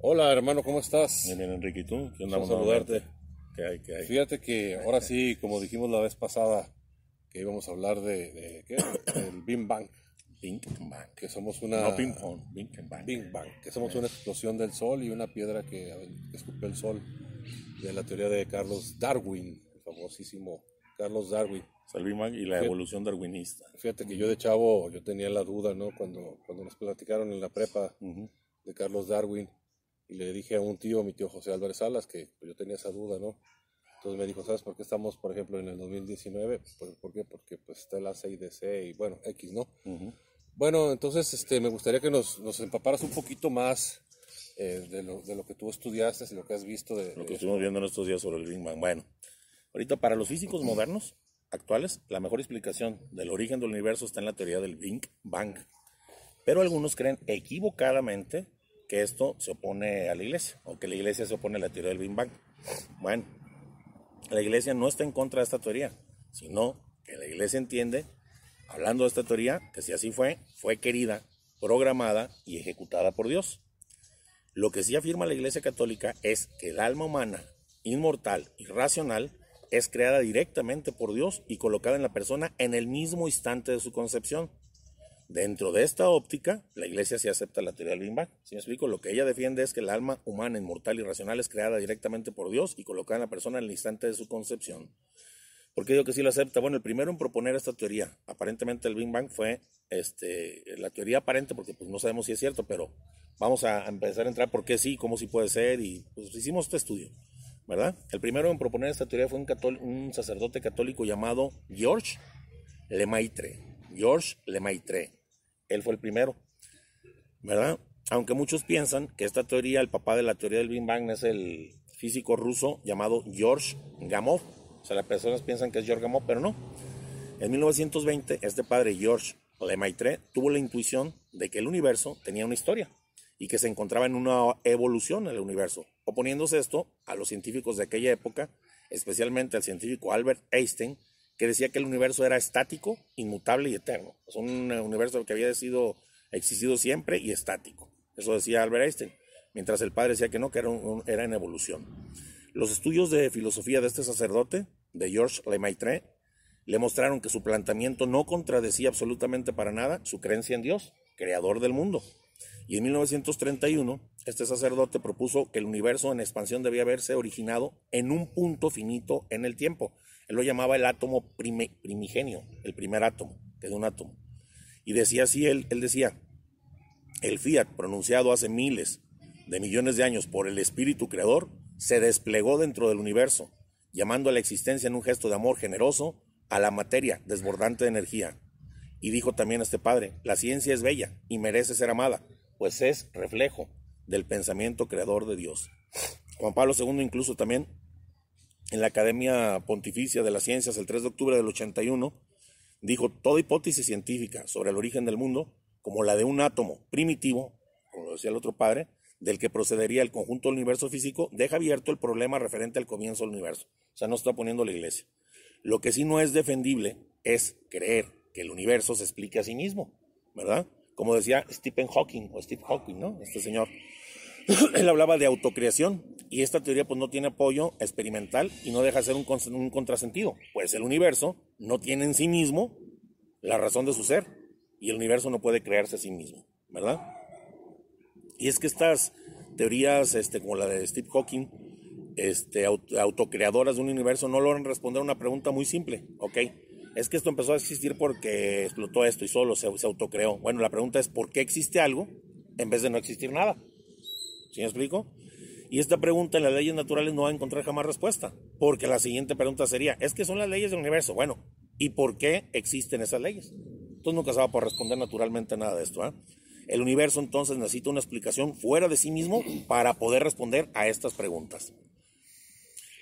Hola hermano, ¿cómo estás? Bien, bien, Enrique, ¿y tú? ¿Qué Quiero saludarte. ¿Qué hay, qué hay? Fíjate que ahora sí, como dijimos la vez pasada, que íbamos a hablar de, de ¿qué? del Big Bang, Bing Bang. que somos una No ping pong, Bing Bang. Big Bang, que somos una explosión del Sol y una piedra que que escupió el Sol, de la teoría de Carlos Darwin, el famosísimo Carlos Darwin. Bang y la Fíjate- evolución darwinista. Fíjate que yo de chavo, yo tenía la duda, ¿no? Cuando, cuando nos platicaron en la prepa Ujú. de Carlos Darwin y le dije a un tío, mi tío José Álvarez Salas, que yo tenía esa duda, ¿no? Entonces me dijo, ¿sabes por qué estamos, por ejemplo, en el 2019? Pues, ¿Por qué? Porque pues está el A6DC y bueno, X, ¿no? Ujú. Bueno, entonces este, me gustaría que nos, nos empaparas un poquito más eh, de, lo, de lo que tú estudiaste y lo que has visto de... Lo de- que estuvimos viendo en estos días sobre el Big Bang. Bueno, ahorita para los físicos modernos, actuales, la mejor explicación del origen del universo está en la teoría del Big Bang. Pero algunos creen equivocadamente que esto se opone a la iglesia, o que la iglesia se opone a la teoría del Big Bang. Bueno, la iglesia no está en contra de esta teoría, sino que la iglesia entiende, hablando de esta teoría, que si así fue, fue querida, programada y ejecutada por Dios. Lo que sí afirma la Iglesia Católica es que el alma humana, inmortal y racional, es creada directamente por Dios y colocada en la persona en el mismo instante de su concepción. Dentro de esta óptica, la Iglesia sí acepta la teoría del Big Bang. Si me explico, lo que ella defiende es que el alma humana, inmortal y racional es creada directamente por Dios y colocada en la persona en el instante de su concepción. ¿Por qué digo que sí lo acepta? Bueno, el primero en proponer esta teoría, aparentemente el Big Bang fue este, la teoría aparente, porque pues no sabemos si es cierto, pero vamos a empezar a entrar por qué sí, cómo sí puede ser, y pues hicimos este estudio, ¿verdad? El primero en proponer esta teoría fue un, un sacerdote católico llamado Georges Lemaitre. Georges Lemaitre. Él fue el primero, ¿verdad? Aunque muchos piensan que esta teoría, el papá de la teoría del Big Bang es el físico ruso llamado George Gamov. O sea, las personas piensan que es George Gamov, pero no. En 1920, este padre George Lemaitre tuvo la intuición de que el universo tenía una historia y que se encontraba en una evolución en el universo, oponiéndose esto a los científicos de aquella época, especialmente al científico Albert Einstein, que decía que el universo era estático, inmutable y eterno. Es un eh, universo que había existido siempre y estático. Eso decía Albert Einstein, mientras el padre decía que no, que era en evolución. Los estudios de filosofía de este sacerdote, de Georges Lemaitre, le mostraron que su planteamiento no contradecía absolutamente para nada su creencia en Dios, creador del mundo. Y en 1931, este sacerdote propuso que el universo en expansión debía haberse originado en un punto finito en el tiempo. Él lo llamaba el átomo primigenio, el primer átomo, que de un átomo. Y decía así, él, él decía, el fiat pronunciado hace miles de millones de años por el espíritu creador se desplegó dentro del universo, llamando a la existencia en un gesto de amor generoso a la materia desbordante de energía. Y dijo también este padre, la ciencia es bella y merece ser amada, pues es reflejo del pensamiento creador de Dios. Juan Pablo II incluso también en la Academia Pontificia de las Ciencias el 3 de octubre del 81 dijo toda hipótesis científica sobre el origen del mundo, como la de un átomo primitivo, como lo decía el otro padre, del que procedería el conjunto del universo físico, deja abierto el problema referente al comienzo del universo. O sea, no está poniendo la iglesia. Lo que sí no es defendible es creer que el universo se explique a sí mismo, ¿verdad? Como decía Stephen Hawking o Steve Hawking, ¿no? Este señor. Él hablaba de autocreación y esta teoría pues no tiene apoyo experimental y no deja de ser un, un contrasentido, pues el universo no tiene en sí mismo la razón de su ser y el universo no puede crearse a sí mismo, ¿verdad? Y es que estas teorías, este, como la de Steve Hawking, este, aut- autocreadoras de un universo, no logran responder a una pregunta muy simple, ¿ok? Es que esto empezó a existir porque explotó esto y solo se, se autocreó. Bueno, la pregunta es, ¿por qué existe algo en vez de no existir nada? ¿Sí me explico? Y esta pregunta en las leyes naturales no va a encontrar jamás respuesta, porque la siguiente pregunta sería, es que son las leyes del universo. Bueno, ¿y por qué existen esas leyes? Entonces nunca se va a responder naturalmente nada de esto. ¿eh? El universo entonces necesita una explicación fuera de sí mismo para poder responder a estas preguntas.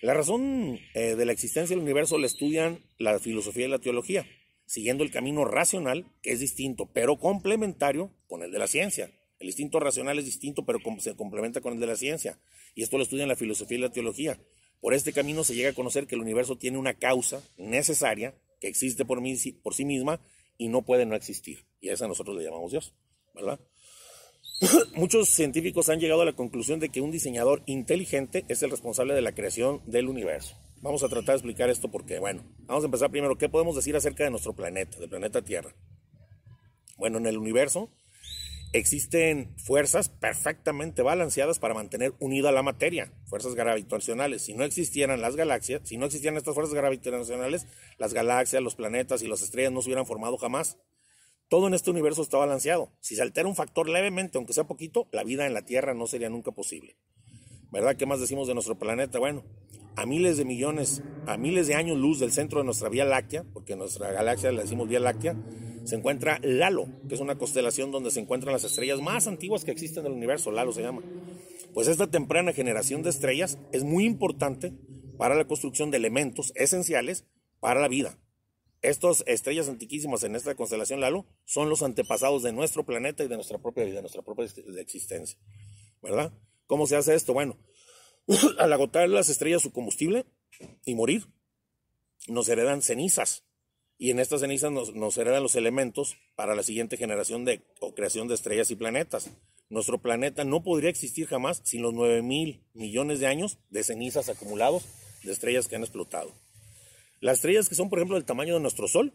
La razón eh, de la existencia del universo la estudian la filosofía y la teología, siguiendo el camino racional, que es distinto, pero complementario con el de la ciencia. El instinto racional es distinto, pero se complementa con el de la ciencia. Y esto lo estudian la filosofía y la teología. Por este camino se llega a conocer que el universo tiene una causa necesaria que existe por sí misma y no puede no existir. Y a esa nosotros le llamamos Dios, ¿verdad? Muchos científicos han llegado a la conclusión de que un diseñador inteligente es el responsable de la creación del universo. Vamos a tratar de explicar esto porque, bueno, vamos a empezar primero. ¿Qué podemos decir acerca de nuestro planeta, del planeta Tierra? Bueno, en el universo existen fuerzas perfectamente balanceadas para mantener unida la materia, fuerzas gravitacionales. Si no existieran las galaxias, si no existieran estas fuerzas gravitacionales, las galaxias, los planetas y las estrellas no se hubieran formado jamás. Todo en este universo está balanceado. Si se altera un factor levemente, aunque sea poquito, la vida en la Tierra no sería nunca posible. ¿Verdad? ¿Qué más decimos de nuestro planeta? Bueno, a miles de millones, a miles de años luz del centro de nuestra Vía Láctea, porque nuestra galaxia le decimos Vía Láctea, se encuentra Lalo, que es una constelación donde se encuentran las estrellas más antiguas que existen en el universo, Lalo se llama. Pues esta temprana generación de estrellas es muy importante para la construcción de elementos esenciales para la vida. Estas estrellas antiquísimas en esta constelación Lalo son los antepasados de nuestro planeta y de nuestra propia vida, de nuestra propia existencia. ¿Verdad? ¿Cómo se hace esto? Bueno, al agotar las estrellas su combustible y morir, nos heredan cenizas. Y en estas cenizas nos, heredan los elementos para la siguiente generación de o creación de estrellas y planetas. Nuestro planeta no podría existir jamás sin los 9 mil millones de años de cenizas acumulados de estrellas que han explotado. Las estrellas que son, por ejemplo, del tamaño de nuestro Sol,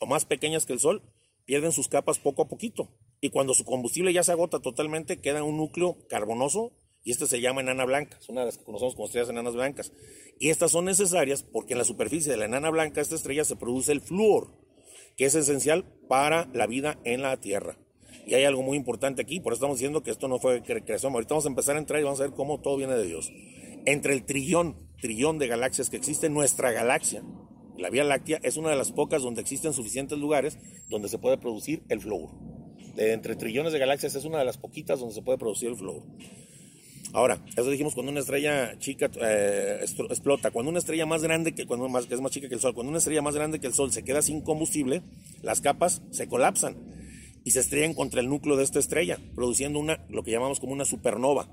o más pequeñas que el Sol, pierden sus capas poco a poquito. Y cuando su combustible ya se agota totalmente, queda un núcleo carbonoso y este se llama enana blanca. Es una de las que conocemos como estrellas enanas blancas. Y estas son necesarias porque en la superficie de la enana blanca, esta estrella, se produce el flúor, que es esencial para la vida en la Tierra. Y hay algo muy importante aquí, por eso estamos diciendo que esto no fue creación. Ahorita vamos a empezar a entrar y vamos a ver cómo todo viene de Dios. Entre el trillón trillón de galaxias que existe, nuestra galaxia, la Vía Láctea, es una de las pocas donde existen suficientes lugares donde se puede producir el flúor. De entre trillones de galaxias es una de las poquitas donde se puede producir el flúor. Ahora, eso dijimos cuando una estrella chica eh, explota, cuando una estrella más grande que cuando más, que es más chica que el Sol, cuando una estrella más grande que el Sol se queda sin combustible, las capas se colapsan y se estrellan contra el núcleo de esta estrella, produciendo una lo que llamamos como una supernova,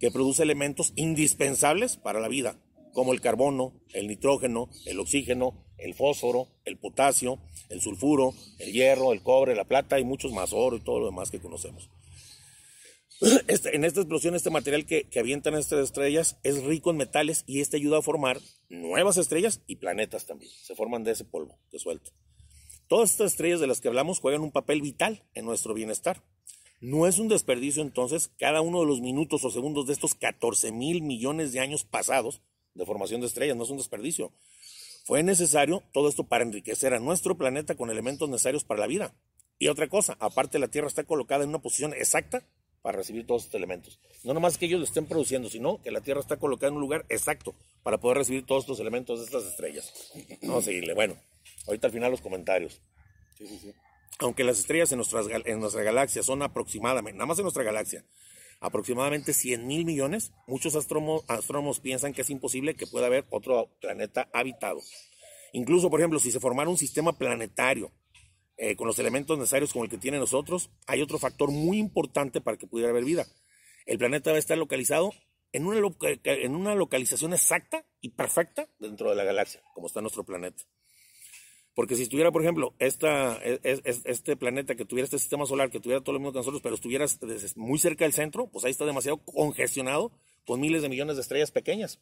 que produce elementos indispensables para la vida, como el carbono, el nitrógeno, el oxígeno, el fósforo, el potasio, el sulfuro, el hierro, el cobre, la plata y muchos más, oro y todo lo demás que conocemos. Este, en esta explosión, este material que, que avientan estas estrellas es rico en metales y este ayuda a formar nuevas estrellas y planetas también. Se forman de ese polvo que suelta. Todas estas estrellas de las que hablamos juegan un papel vital en nuestro bienestar. No es un desperdicio entonces cada uno de los minutos o segundos de estos 14 mil millones de años pasados de formación de estrellas, no es un desperdicio. Fue necesario todo esto para enriquecer a nuestro planeta con elementos necesarios para la vida. Y otra cosa, aparte la Tierra está colocada en una posición exacta para recibir todos estos elementos. No nomás que ellos lo estén produciendo, sino que la Tierra está colocada en un lugar exacto para poder recibir todos estos elementos de estas estrellas. Vamos a seguirle. Bueno, ahorita al final los comentarios. Aunque las estrellas en, nuestras, en nuestra galaxia son aproximadamente, nada más en nuestra galaxia, aproximadamente 100 mil millones, muchos astrónomos, piensan que es imposible que pueda haber otro planeta habitado. Incluso, por ejemplo, si se formara un sistema planetario eh, con los elementos necesarios como el que tiene nosotros, hay otro factor muy importante para que pudiera haber vida. El planeta debe estar localizado en una, localización exacta y perfecta dentro de la galaxia, como está nuestro planeta. Porque si estuviera, por ejemplo, este planeta que tuviera este sistema solar, que tuviera todo lo mismo que nosotros, pero estuviera muy cerca del centro, pues ahí está demasiado congestionado con miles de millones de estrellas pequeñas.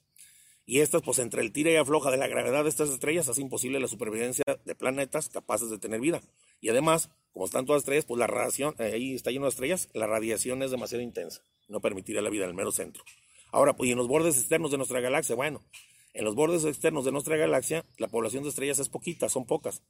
Y estas, pues entre el tira y afloja de la gravedad de estas estrellas, hace imposible la supervivencia de planetas capaces de tener vida. Y además, como están todas estrellas, pues la radiación, eh, ahí está lleno de estrellas, la radiación es demasiado intensa. No permitiría la vida en el mero centro. Ahora, pues y en los bordes externos de nuestra galaxia, bueno, en los bordes externos de nuestra galaxia, la población de estrellas es poquita, son pocas,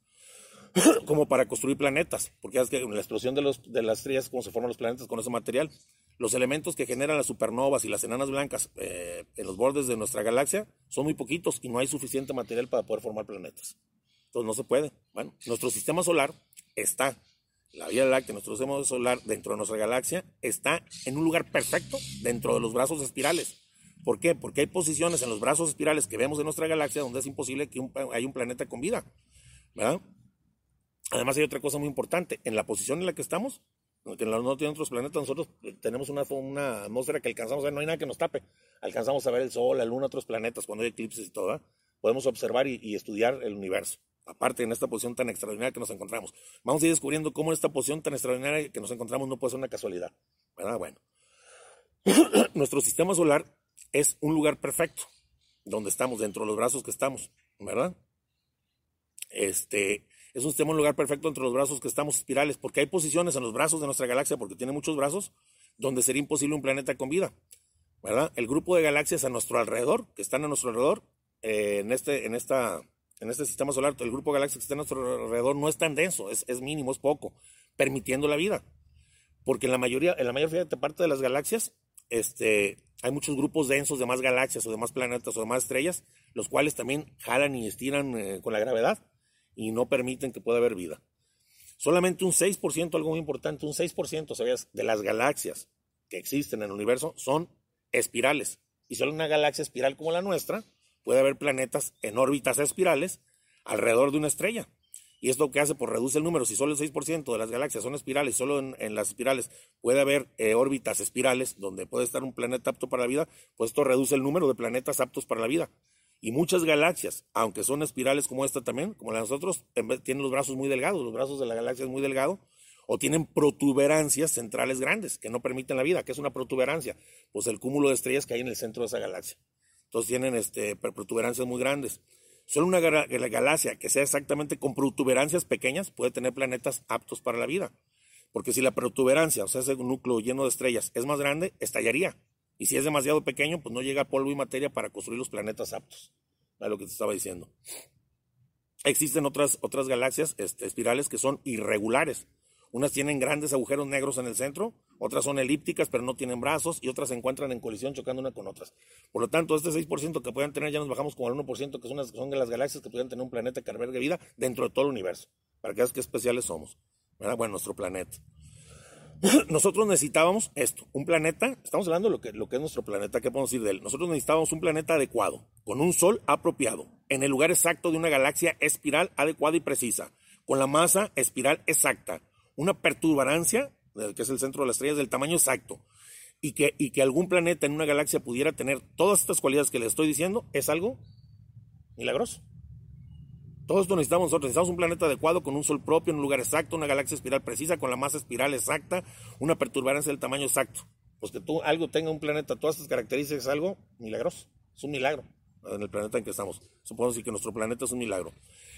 como para construir planetas, porque es que en la explosión de, los, de las estrellas, como se forman los planetas con ese material, los elementos que generan las supernovas y las enanas blancas eh, en los bordes de nuestra galaxia son muy poquitos y no hay suficiente material para poder formar planetas. Entonces no se puede. Bueno, nuestro sistema solar está, la Vía Láctea, nuestro sistema solar dentro de nuestra galaxia, está en un lugar perfecto dentro de los brazos espirales ¿Por qué? Porque hay posiciones en los brazos espirales que vemos en nuestra galaxia donde es imposible que haya un planeta con vida. ¿verdad? Además hay otra cosa muy importante. En la posición en la que estamos, que no tienen otros planetas, nosotros tenemos una, una atmósfera que alcanzamos a ver, no hay nada que nos tape. Alcanzamos a ver el Sol, la Luna, otros planetas, cuando hay eclipses y todo. Podemos observar y, estudiar el universo. Aparte, en esta posición tan extraordinaria que nos encontramos. Vamos a ir descubriendo cómo esta posición tan extraordinaria que nos encontramos no puede ser una casualidad. ¿verdad? Bueno, nuestro sistema solar es un lugar perfecto, donde estamos, dentro de los brazos que estamos, ¿verdad? Este, es un un lugar perfecto entre los brazos que estamos espirales, porque hay posiciones en los brazos de nuestra galaxia, porque tiene muchos brazos, donde sería imposible un planeta con vida, ¿verdad? El grupo de galaxias a nuestro alrededor, que están a nuestro alrededor, eh, en, este, en, esta, en este sistema solar, el grupo de galaxias que está a nuestro alrededor no es tan denso, es, es mínimo, es poco, permitiendo la vida. Porque en la mayoría, en la mayor parte de las galaxias, este, hay muchos grupos densos de más galaxias o de más planetas o de más estrellas, los cuales también jalan y estiran eh, con la gravedad y no permiten que pueda haber vida. Solamente un 6%, algo muy importante, un 6%, ¿sabías? De las galaxias que existen en el universo son espirales. Y solo una galaxia espiral como la nuestra puede haber planetas en órbitas espirales alrededor de una estrella. Y esto que hace, pues reduce el número. Si solo el 6% de las galaxias son espirales, solo en, las espirales puede haber eh, órbitas espirales donde puede estar un planeta apto para la vida, pues esto reduce el número de planetas aptos para la vida. Y muchas galaxias, aunque son espirales como esta también, como la de nosotros, tienen los brazos muy delgados, los brazos de la galaxia es muy delgado, o tienen protuberancias centrales grandes que no permiten la vida. ¿Qué es una protuberancia? Pues el cúmulo de estrellas que hay en el centro de esa galaxia. Entonces tienen este, protuberancias muy grandes. Solo una galaxia que sea exactamente con protuberancias pequeñas puede tener planetas aptos para la vida. Porque si la protuberancia, o sea, ese núcleo lleno de estrellas, es más grande, estallaría. Y si es demasiado pequeño, pues no llega polvo y materia para construir los planetas aptos. Es lo que te estaba diciendo. Existen otras, otras galaxias este, espirales que son irregulares. Unas tienen grandes agujeros negros en el centro, otras son elípticas pero no tienen brazos y otras se encuentran en colisión chocando una con otras. Por lo tanto, este 6% que pueden tener ya nos bajamos como al 1%, que son, son de las galaxias que pueden tener un planeta que albergue vida dentro de todo el universo. Para que veas qué especiales somos. Bueno, nuestro planeta. Nosotros necesitábamos esto, un planeta, estamos hablando de lo que, lo que es nuestro planeta, ¿qué podemos decir de él? Nosotros necesitábamos un planeta adecuado, con un sol apropiado, en el lugar exacto de una galaxia espiral adecuada y precisa, con la masa espiral exacta, una perturbarancia, que es el centro de las estrellas, del tamaño exacto, y que, y que algún planeta en una galaxia pudiera tener todas estas cualidades que le estoy diciendo, es algo milagroso. Todo esto necesitamos nosotros. Necesitamos un planeta adecuado con un sol propio, en un lugar exacto, una galaxia espiral precisa, con la masa espiral exacta, una perturbarancia del tamaño exacto. Pues que tú algo tenga un planeta, todas estas características es algo milagroso. Es un milagro en el planeta en que estamos. Supongo que nuestro planeta es un milagro.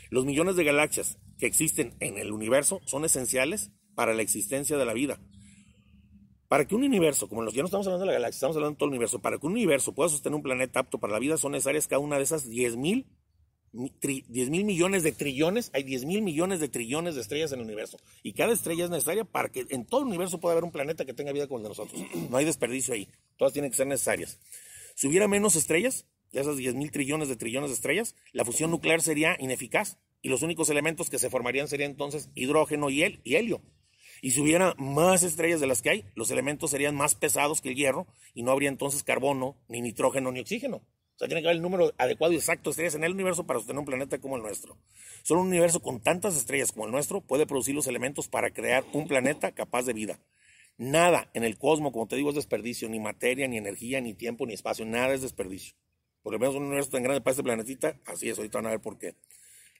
Los millones de galaxias que existen en el universo son esenciales para la existencia de la vida. Para que un universo, como los, ya no estamos hablando de la galaxia, estamos hablando de todo el universo, para que un universo pueda sostener un planeta apto para la vida son necesarias cada una de esas 10 mil mil millones de trillones, hay 10 mil millones de trillones de estrellas en el universo. Y cada estrella es necesaria para que en todo el universo pueda haber un planeta que tenga vida como el de nosotros. No hay desperdicio ahí. Todas tienen que ser necesarias. Si hubiera menos estrellas, de esas 10 mil trillones de trillones de estrellas, la fusión nuclear sería ineficaz y los únicos elementos que se formarían serían entonces hidrógeno y, y helio. Y si hubiera más estrellas de las que hay, los elementos serían más pesados que el hierro y no habría entonces carbono, ni nitrógeno, ni oxígeno. O sea, tiene que haber el número adecuado y exacto de estrellas en el universo para sostener un planeta como el nuestro. Solo un universo con tantas estrellas como el nuestro puede producir los elementos para crear un planeta capaz de vida. Nada en el cosmos, como te digo, es desperdicio, ni materia, ni energía, ni tiempo, ni espacio, nada es desperdicio. Por lo menos un universo tan grande para este planetita, así es, ahorita van a ver por qué.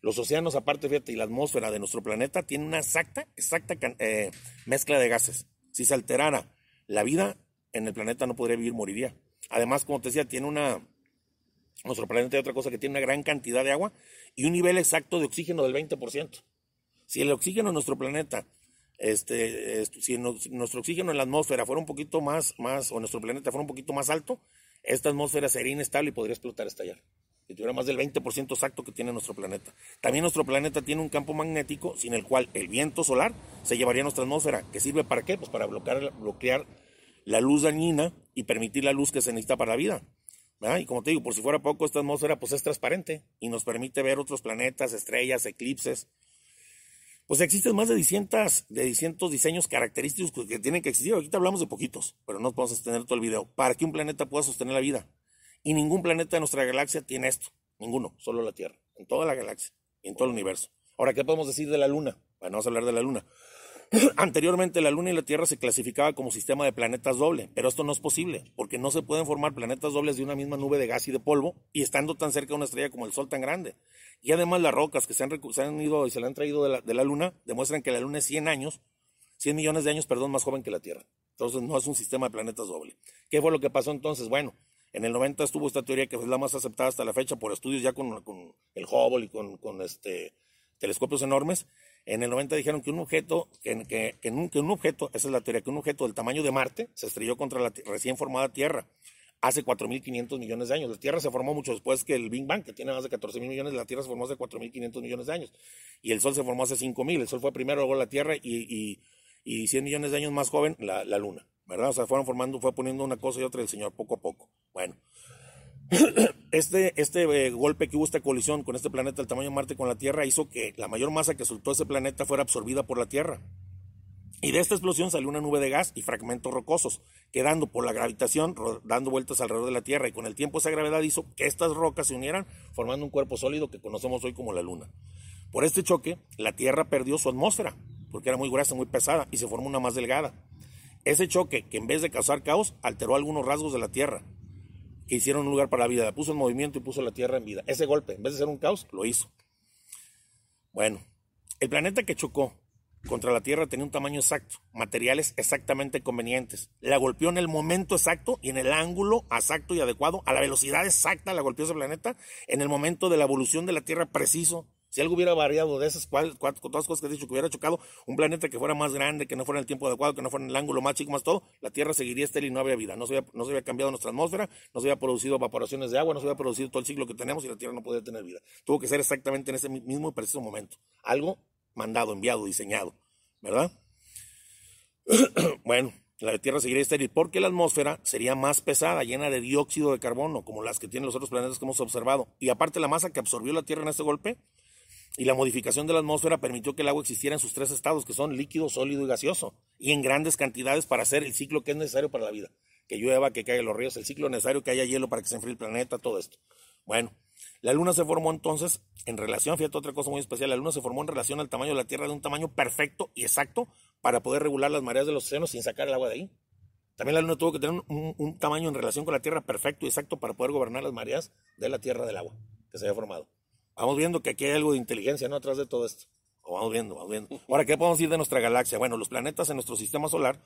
Los océanos, aparte, fíjate, y la atmósfera de nuestro planeta tiene una exacta, exacta eh, mezcla de gases. Si se alterara la vida en el planeta no podría vivir, moriría. Además, como te decía, tiene una, nuestro planeta tiene otra cosa que tiene una gran cantidad de agua y un nivel exacto de oxígeno del 20%. Si el oxígeno en nuestro planeta, este, si nuestro oxígeno en la atmósfera fuera un poquito más, más, o nuestro planeta fuera un poquito más alto, esta atmósfera sería inestable y podría explotar, estallar. Si tuviera más del 20% exacto que tiene nuestro planeta. También nuestro planeta tiene un campo magnético sin el cual el viento solar se llevaría a nuestra atmósfera. ¿Que sirve para qué? Pues para bloquear, bloquear la luz dañina y permitir la luz que se necesita para la vida. Y como te digo, por si fuera poco, esta atmósfera pues es transparente y nos permite ver otros planetas, estrellas, eclipses. Pues existen más de 200, de diseños característicos que tienen que existir. Ahorita hablamos de poquitos, pero no podemos extender todo el video. Para que un planeta pueda sostener la vida. Y ningún planeta de nuestra galaxia tiene esto. Ninguno, solo la Tierra. En toda la galaxia en todo el universo. Ahora, ¿qué podemos decir de la Luna? Bueno, vamos a hablar de la Luna. Anteriormente la Luna y la Tierra se clasificaba como sistema de planetas doble, pero esto no es posible, porque no se pueden formar planetas dobles de una misma nube de gas y de polvo y estando tan cerca de una estrella como el Sol tan grande. Y además las rocas que se han, ido y se le han traído de la, Luna demuestran que la Luna es 100 años 100 millones de años, perdón, más joven que la Tierra. Entonces no es un sistema de planetas doble. ¿Qué fue lo que pasó entonces? Bueno, en el 90 estuvo esta teoría que es la más aceptada hasta la fecha por estudios ya con, el Hubble y con, este, telescopios enormes. En el 90 dijeron que un objeto, que, un, objeto, esa es la teoría, que un objeto del tamaño de Marte se estrelló contra la recién formada Tierra hace 4.500 millones de años. La Tierra se formó mucho después que el Big Bang, que tiene más de 14.000 millones, la Tierra se formó hace 4.500 millones de años. Y el Sol se formó hace 5.000. El Sol fue primero, luego la Tierra y, y, 100 millones de años más joven la, la Luna. ¿Verdad? O sea, fueron formando, fue poniendo una cosa y otra el Señor poco a poco. Bueno, este, este eh, golpe que hubo, esta colisión con este planeta del tamaño de Marte con la Tierra, hizo que la mayor masa que soltó ese planeta fuera absorbida por la Tierra. Y de esta explosión salió una nube de gas y fragmentos rocosos, quedando por la gravitación dando vueltas alrededor de la Tierra. Y con el tiempo esa gravedad hizo que estas rocas se unieran, formando un cuerpo sólido que conocemos hoy como la Luna. Por este choque, la Tierra perdió su atmósfera, porque era muy gruesa, muy pesada, y se formó una más delgada. Ese choque, que en vez de causar caos, alteró algunos rasgos de la Tierra, que hicieron un lugar para la vida. La puso en movimiento y puso la Tierra en vida. Ese golpe, en vez de ser un caos, lo hizo. Bueno, el planeta que chocó contra la Tierra tenía un tamaño exacto, materiales exactamente convenientes. La golpeó en el momento exacto y en el ángulo exacto y adecuado, a la velocidad exacta la golpeó ese planeta, en el momento de la evolución de la Tierra preciso, si algo hubiera variado de esas todas las cosas que he dicho, que hubiera chocado un planeta que fuera más grande, que no fuera en el tiempo adecuado, que no fuera en el ángulo más chico, más todo, la Tierra seguiría estéril y no había vida. No se había, no se cambiado nuestra atmósfera, no se había producido evaporaciones de agua, no se había producido todo el ciclo que tenemos y la Tierra no podía tener vida. Tuvo que ser exactamente en ese mismo y preciso momento. Algo mandado, enviado, diseñado, ¿verdad? bueno, la Tierra seguiría estéril porque la atmósfera sería más pesada, llena de dióxido de carbono, como las que tienen los otros planetas que hemos observado. Y aparte la masa que absorbió la Tierra en este golpe y la modificación de la atmósfera permitió que el agua existiera en sus tres estados, que son líquido, sólido y gaseoso, y en grandes cantidades para hacer el ciclo que es necesario para la vida. Que llueva, que caigan los ríos, el ciclo necesario, que haya hielo para que se enfríe el planeta, todo esto. Bueno, la Luna se formó entonces en relación, fíjate otra cosa muy especial, la Luna se formó en relación al tamaño de la Tierra de un tamaño perfecto y exacto para poder regular las mareas de los océanos sin sacar el agua de ahí. También la Luna tuvo que tener un, un tamaño en relación con la Tierra perfecto y exacto para poder gobernar las mareas de la Tierra del agua que se había formado. Vamos viendo que aquí hay algo de inteligencia, ¿no? Atrás de todo esto. vamos viendo, vamos viendo. Ahora, ¿qué podemos decir de nuestra galaxia? Bueno, los planetas en nuestro sistema solar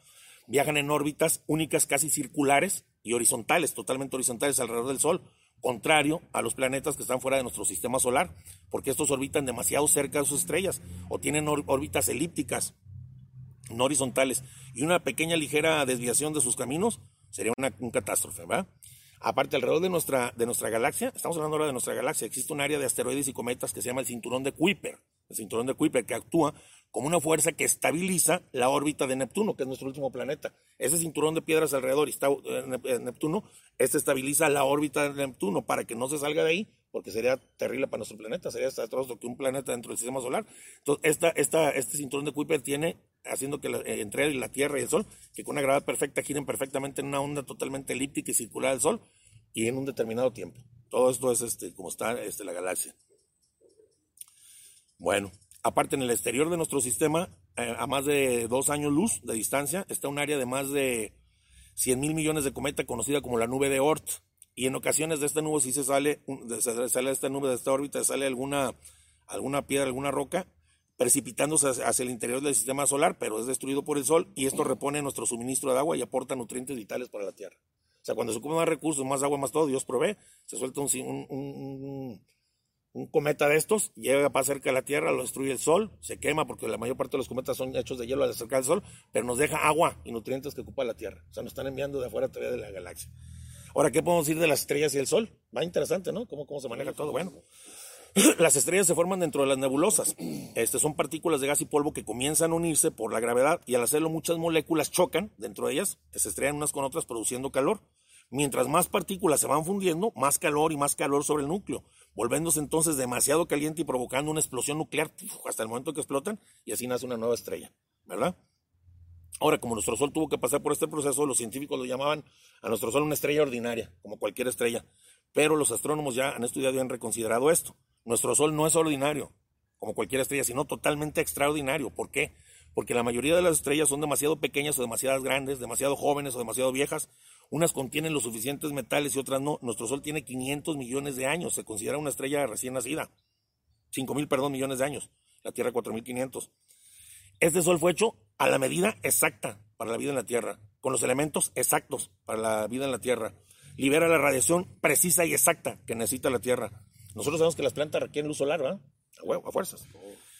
viajan en órbitas únicas casi circulares y horizontales, totalmente horizontales alrededor del Sol, contrario a los planetas que están fuera de nuestro sistema solar, porque estos orbitan demasiado cerca de sus estrellas o tienen órbitas elípticas, no horizontales, y una pequeña ligera desviación de sus caminos sería una un catástrofe, ¿verdad? Aparte, alrededor de nuestra, de nuestra galaxia, estamos hablando ahora de nuestra galaxia, existe un área de asteroides y cometas que se llama el cinturón de Kuiper. El cinturón de Kuiper que actúa como una fuerza que estabiliza la órbita de Neptuno, que es nuestro último planeta. Ese cinturón de piedras alrededor y está eh, eh, Neptuno, este estabiliza la órbita de Neptuno para que no se salga de ahí, porque sería terrible para nuestro planeta, sería desastroso que un planeta dentro del sistema solar. Entonces, esta, esta, este cinturón de Kuiper tiene, haciendo que eh, entre la Tierra y el Sol, que con una gravedad perfecta giren perfectamente en una onda totalmente elíptica y circular del Sol, y en un determinado tiempo. Todo esto es este, como está este, la galaxia. Bueno, aparte en el exterior de nuestro sistema, eh, a más de dos años luz de distancia, está un área de más de 100 mil millones de cometa conocida como la nube de Oort. Y en ocasiones de esta nube sí se sale, se sale esta nube de esta órbita, sale alguna, alguna piedra, alguna roca, precipitándose hacia el interior del sistema solar, pero es destruido por el Sol y esto repone nuestro suministro de agua y aporta nutrientes vitales para la Tierra. O sea, cuando se ocupan más recursos, más agua, más todo, Dios provee, se suelta un, un, cometa de estos, llega para cerca de la Tierra, lo destruye el Sol, se quema porque la mayor parte de los cometas son hechos de hielo al acercar al Sol, pero nos deja agua y nutrientes que ocupa la Tierra. O sea, nos están enviando de afuera todavía de la galaxia. Ahora, ¿qué podemos decir de las estrellas y el Sol? Va interesante, ¿no? ¿Cómo, cómo se maneja todo? Bueno, las estrellas se forman dentro de las nebulosas. Este, son partículas de gas y polvo que comienzan a unirse por la gravedad y al hacerlo muchas moléculas chocan dentro de ellas, se estrellan unas con otras produciendo calor. Mientras más partículas se van fundiendo, más calor y más calor sobre el núcleo, volviéndose entonces demasiado caliente y provocando una explosión nuclear hasta el momento que explotan y así nace una nueva estrella, ¿verdad? Ahora, como nuestro Sol tuvo que pasar por este proceso, los científicos lo llamaban a nuestro Sol una estrella ordinaria, como cualquier estrella. Pero los astrónomos ya han estudiado y han reconsiderado esto. Nuestro Sol no es ordinario, como cualquier estrella, sino totalmente extraordinario. ¿Por qué? Porque la mayoría de las estrellas son demasiado pequeñas o demasiado grandes, demasiado jóvenes o demasiado viejas. Unas contienen los suficientes metales y otras no. Nuestro Sol tiene 500 millones de años, se considera una estrella recién nacida. 5 mil, perdón, millones de años. La Tierra 4.500. Este sol fue hecho a la medida exacta para la vida en la Tierra, con los elementos exactos para la vida en la Tierra. Libera la radiación precisa y exacta que necesita la Tierra. Nosotros sabemos que las plantas requieren luz solar, ¿verdad? A huevo, a fuerzas.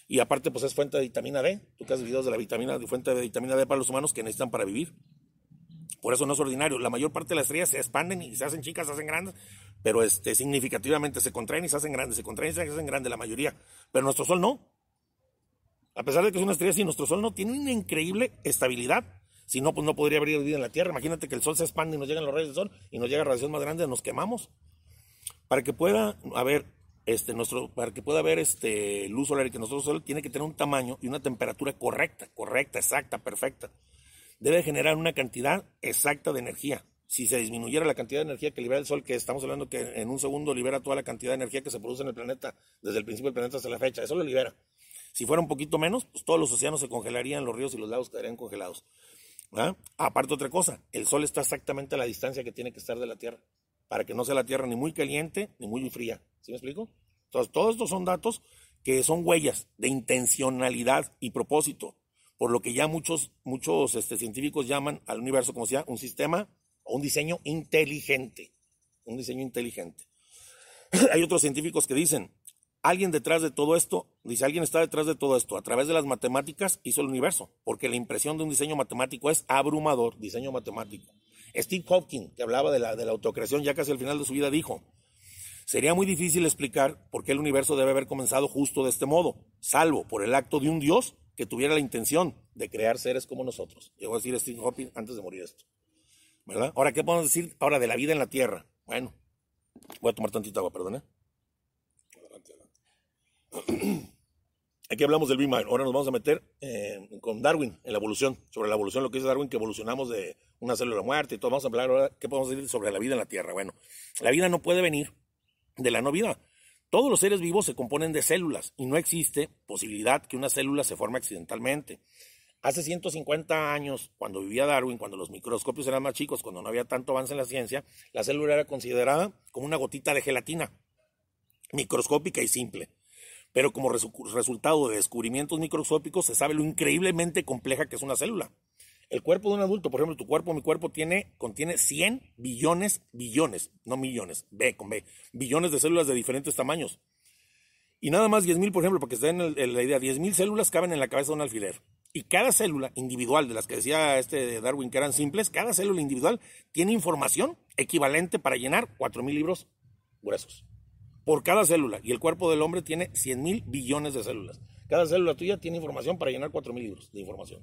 Y aparte, pues es fuente de vitamina D. Tú que haces videos de la vitamina, de fuente de vitamina D para los humanos que necesitan para vivir. Por eso no es ordinario. La mayor parte de las estrellas se expanden y se hacen chicas, se hacen grandes, pero este, significativamente se contraen y se hacen grandes, se contraen y se hacen grandes la mayoría. Pero nuestro Sol no. A pesar de que es una estrella, si nuestro Sol no tiene una increíble estabilidad. Si no, pues no podría haber vida en la Tierra. Imagínate que el Sol se expande y nos llegan los rayos del Sol y nos llega radiación más grande, nos quemamos. Para que pueda haber este, nuestro, para que pueda haber este, luz solar y que nuestro Sol tiene que tener un tamaño y una temperatura correcta, correcta, exacta, perfecta. Debe generar una cantidad exacta de energía. Si se disminuyera la cantidad de energía que libera el Sol, que estamos hablando que en un segundo libera toda la cantidad de energía que se produce en el planeta, desde el principio del planeta hasta la fecha, eso lo libera. Si fuera un poquito menos, pues todos los océanos se congelarían, los ríos y los lagos quedarían congelados. Aparte otra cosa, el Sol está exactamente a la distancia que tiene que estar de la Tierra, para que no sea la Tierra ni muy caliente ni muy fría. ¿Sí me explico? Entonces, todos estos son datos que son huellas de intencionalidad y propósito, por lo que ya muchos, muchos este, científicos llaman al universo como sea un sistema o un diseño inteligente. Un diseño inteligente. Hay otros científicos que dicen, alguien detrás de todo esto, dice, alguien está detrás de todo esto, a través de las matemáticas hizo el universo, porque la impresión de un diseño matemático es abrumador, diseño matemático. Steve Hopkins, que hablaba de la, de la autocreación ya casi al final de su vida, dijo, sería muy difícil explicar por qué el universo debe haber comenzado justo de este modo, salvo por el acto de un Dios que tuviera la intención de crear seres como nosotros. Llegó a decir Steve Hopkins antes de morir esto. ¿Verdad? Ahora, ¿qué podemos decir ahora de la vida en la Tierra? Bueno, voy a tomar tantita agua, perdón. ¿eh? Aquí hablamos del Big Bang. Ahora nos vamos a meter eh, con Darwin en la evolución, sobre la evolución, lo que dice Darwin, que evolucionamos de una célula muerta y todo. Vamos a hablar ahora qué podemos decir sobre la vida en la Tierra. Bueno, la vida no puede venir de la no vida. Todos los seres vivos se componen de células y no existe posibilidad que una célula se forme accidentalmente. Hace 150 años, cuando vivía Darwin, cuando los microscopios eran más chicos, cuando no había tanto avance en la ciencia, la célula era considerada como una gotita de gelatina, microscópica y simple pero como resultado de descubrimientos microscópicos se sabe lo increíblemente compleja que es una célula. El cuerpo de un adulto, por ejemplo, tu cuerpo, mi cuerpo, tiene, contiene 100 billones, billones, no millones, B con B, billones de células de diferentes tamaños. Y nada más 10.000, por ejemplo, porque se den la idea, 10.000 células caben en la cabeza de un alfiler. Y cada célula individual, de las que decía este Darwin que eran simples, cada célula individual tiene información equivalente para llenar 4.000 libros gruesos por cada célula. Y el cuerpo del hombre tiene 100 mil billones de células. Cada célula tuya tiene información para llenar 4 mil libros de información.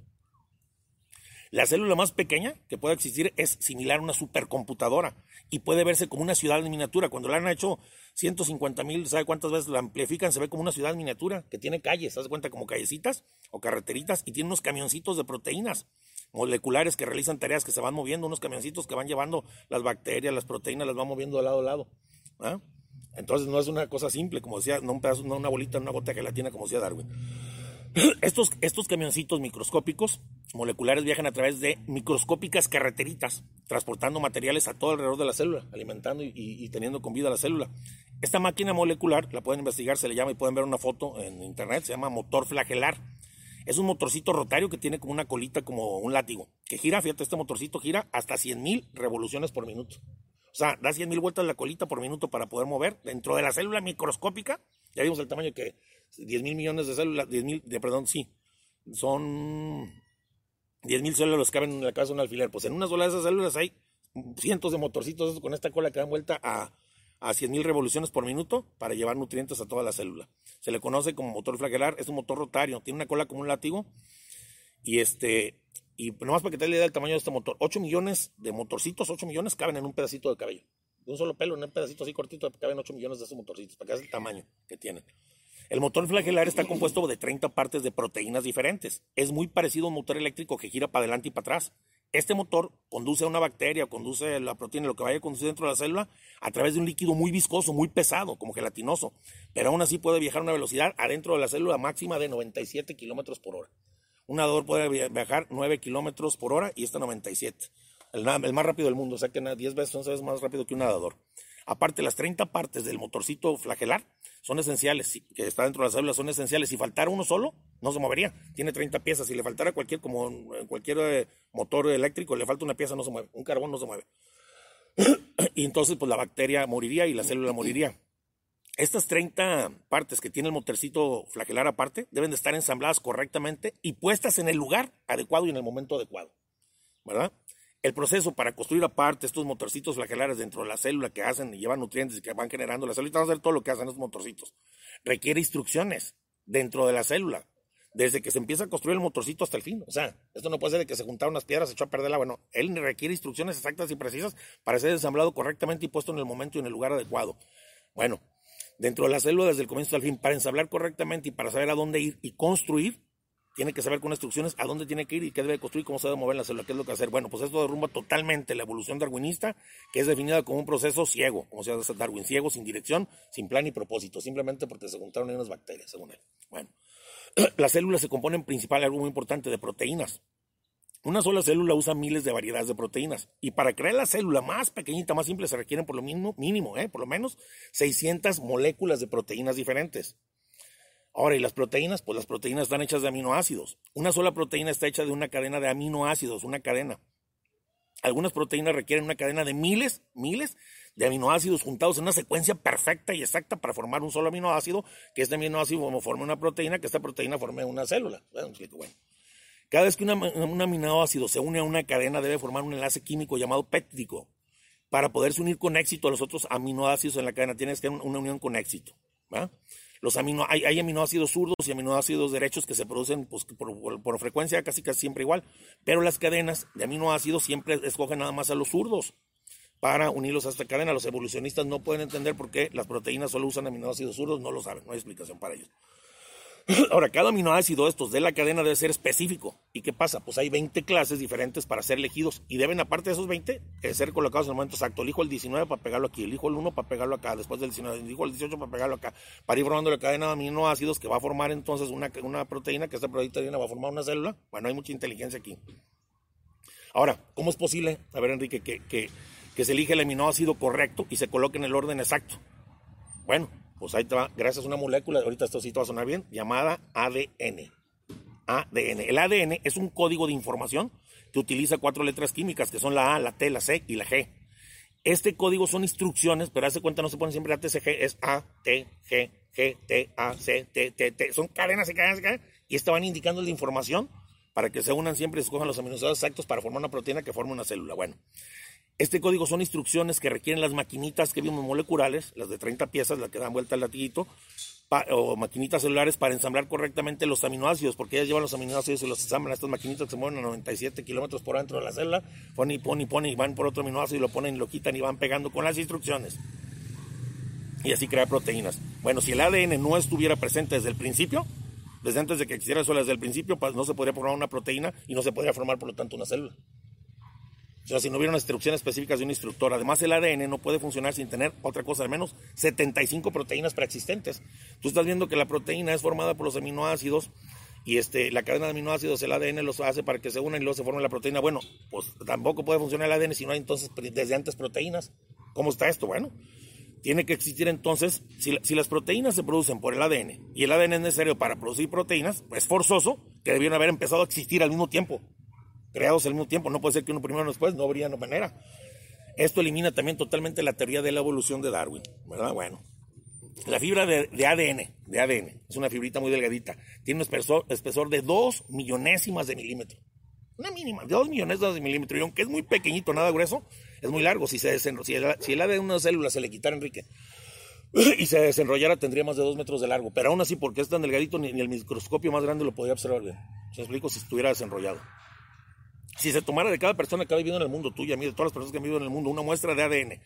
La célula más pequeña que puede existir es similar a una supercomputadora y puede verse como una ciudad en miniatura. Cuando la han hecho 150 mil, ¿sabe cuántas veces la amplifican? Se ve como una ciudad en miniatura que tiene calles, ¿se cuenta? Como callecitas o carreteritas y tiene unos camioncitos de proteínas moleculares que realizan tareas que se van moviendo, unos camioncitos que van llevando las bacterias, las proteínas, las van moviendo de lado a lado. ¿ah? Entonces no es una cosa simple, como decía, no un pedazo, no una bolita, una gota de gelatina, como decía Darwin. Estos, estos camioncitos microscópicos moleculares viajan a través de microscópicas carreteritas, transportando materiales a todo alrededor de la célula, alimentando y, teniendo con vida la célula. Esta máquina molecular, la pueden investigar, se le llama y pueden ver una foto en internet, se llama motor flagelar. Es un motorcito rotario que tiene como una colita, como un látigo, que gira, fíjate, este motorcito gira hasta 100.000 revoluciones por minuto. O sea, da 100 mil vueltas la colita por minuto para poder mover dentro de la célula microscópica. Ya vimos el tamaño que 10 mil millones de células, 10 mil, de, perdón, sí, son 10 mil células caben en la cabeza de un alfiler. Pues en una sola de esas células hay cientos de motorcitos con esta cola que dan vuelta a, a 100 mil revoluciones por minuto para llevar nutrientes a toda la célula. Se le conoce como motor flagelar, es un motor rotario, tiene una cola como un látigo y este y nomás para que te dé la idea del tamaño de este motor, 8 millones de motorcitos, 8 millones caben en un pedacito de cabello. De un solo pelo, en un pedacito así cortito, caben 8 millones de esos motorcitos, para que veas el tamaño que tienen. El motor flagelar está compuesto de 30 partes de proteínas diferentes. Es muy parecido a un motor eléctrico que gira para adelante y para atrás. Este motor conduce a una bacteria, conduce la proteína, lo que vaya a conducir dentro de la célula, a través de un líquido muy viscoso, muy pesado, como gelatinoso. Pero aún así puede viajar a una velocidad adentro de la célula máxima de 97 kilómetros por hora. Un nadador puede viajar 9 kilómetros por hora y esta 97. el, más rápido del mundo, o sea que 10 veces, 11 veces más rápido que un nadador. Aparte, las 30 partes del motorcito flagelar son esenciales, que está dentro de las células son esenciales. Si faltara uno solo, no se movería. Tiene 30 piezas. Si le faltara cualquier, como cualquier eh, motor eléctrico, le falta una pieza, no se mueve. Un carbón no se mueve. y entonces, pues la bacteria moriría y la célula moriría. Estas 30 partes que tiene el motorcito flagelar aparte deben de estar ensambladas correctamente y puestas en el lugar adecuado y en el momento adecuado. ¿Verdad? El proceso para construir aparte estos motorcitos flagelares dentro de la célula que hacen y llevan nutrientes y que van generando la célula, van a hacer todo lo que hacen estos motorcitos. Requiere instrucciones dentro de la célula, desde que se empieza a construir el motorcito hasta el fin. O sea, esto no puede ser de que se juntaron unas piedras, se echó a perder la Bueno, él requiere instrucciones exactas y precisas para ser ensamblado correctamente y puesto en el momento y en el lugar adecuado. Bueno, dentro de la célula desde el comienzo el fin, para ensamblar correctamente y para saber a dónde ir y construir, tiene que saber con instrucciones a dónde tiene que ir y qué debe construir, cómo se debe mover la célula, qué es lo que hacer. Bueno, pues esto derrumba totalmente la evolución darwinista, que es definida como un proceso ciego, como se hace Darwin, ciego, sin dirección, sin plan y propósito, simplemente porque se juntaron ahí unas bacterias, según él. Bueno, las células se componen principal, algo muy importante, de proteínas. Una sola célula usa miles de variedades de proteínas y para crear la célula más pequeñita, más simple, se requieren por lo mínimo, mínimo, ¿eh? por lo menos 600 moléculas de proteínas diferentes. Ahora, ¿y las proteínas? Pues las proteínas están hechas de aminoácidos. Una sola proteína está hecha de una cadena de aminoácidos, una cadena. Algunas proteínas requieren una cadena de miles, miles de aminoácidos juntados en una secuencia perfecta y exacta para formar un solo aminoácido, que este aminoácido forme una proteína, que esta proteína forme una célula. Bueno, Cada vez que un aminoácido se une a una cadena debe formar un enlace químico llamado péptico. Para poderse unir con éxito a los otros aminoácidos en la cadena, tienes que tener una unión con éxito. ¿va? Los amino, hay, aminoácidos zurdos y aminoácidos derechos que se producen pues, por, frecuencia casi casi siempre igual, pero las cadenas de aminoácidos siempre escogen nada más a los zurdos para unirlos a esta cadena. Los evolucionistas no pueden entender por qué las proteínas solo usan aminoácidos zurdos, no lo saben, no hay explicación para ellos. Ahora, cada aminoácido de estos de la cadena debe ser específico. ¿Y qué pasa? Pues hay 20 clases diferentes para ser elegidos y deben, aparte de esos 20, eh, ser colocados en el momento exacto. Elijo el 19 para pegarlo aquí, elijo el 1 para pegarlo acá, después del 19, elijo el 18 para pegarlo acá, para ir formando la cadena de aminoácidos que va a formar entonces una, proteína, que esta proteína va a formar una célula. Bueno, hay mucha inteligencia aquí. Ahora, ¿cómo es posible, a ver Enrique, que, que, que se elige el aminoácido correcto y se coloque en el orden exacto? Bueno, pues ahí te va, gracias a una molécula, ahorita esto sí te va a sonar bien, llamada ADN. ADN. El ADN es un código de información que utiliza cuatro letras químicas, que son la A, la T, la C y la G. Este código son instrucciones, pero hace cuenta no se ponen siempre ATCG, es A, T, G, G, T, A, C, T, T, T. Son cadenas y cadenas y cadenas, y estaban indicando la información para que se unan siempre y escojan los aminoácidos exactos para formar una proteína que forma una célula. Bueno, este código son instrucciones que requieren las maquinitas que vimos moleculares, las de 30 piezas, las que dan vuelta al latiguito, o maquinitas celulares para ensamblar correctamente los aminoácidos, porque ellas llevan los aminoácidos y los ensamblan. Estas maquinitas se mueven a 97 kilómetros por dentro de la célula, ponen y ponen y ponen y van por otro aminoácido y lo ponen y lo quitan y van pegando con las instrucciones. Y así crea proteínas. Bueno, si el ADN no estuviera presente desde el principio, desde antes de que existiera eso, desde el principio, pues no se podría formar una proteína y no se podría formar, por lo tanto, una célula. O sea, si no hubiera una instrucción específica de un instructor. Además, el ADN no puede funcionar sin tener otra cosa, al menos 75 proteínas preexistentes. Tú estás viendo que la proteína es formada por los aminoácidos y este, la cadena de aminoácidos, el ADN los hace para que se unan y luego se forme la proteína. Bueno, pues tampoco puede funcionar el ADN si no hay entonces desde antes proteínas. ¿Cómo está esto? Bueno, tiene que existir entonces, si, las proteínas se producen por el ADN y el ADN es necesario para producir proteínas, es forzoso que debieron haber empezado a existir al mismo tiempo creados al mismo tiempo. No puede ser que uno primero después, no habría manera. Esto elimina también totalmente la teoría de la evolución de Darwin, ¿verdad? Bueno, la fibra de, ADN, de ADN, es una fibrita muy delgadita, tiene un espesor, espesor de 2 millonésimas de milímetro. Una mínima, de 2 millonésimas de milímetro. Y aunque es muy pequeñito, nada grueso, es muy largo. Si, se el, si el ADN de una célula se le quitara, Enrique, y se desenrollara, tendría más de 2 metros de largo. Pero aún así, porque es tan delgadito, ni, el microscopio más grande lo podría observar bien. Se explico si estuviera desenrollado si se tomara de cada persona que ha vivido en el mundo, tuya, a mí, de todas las personas que han vivido en el mundo, una muestra de ADN,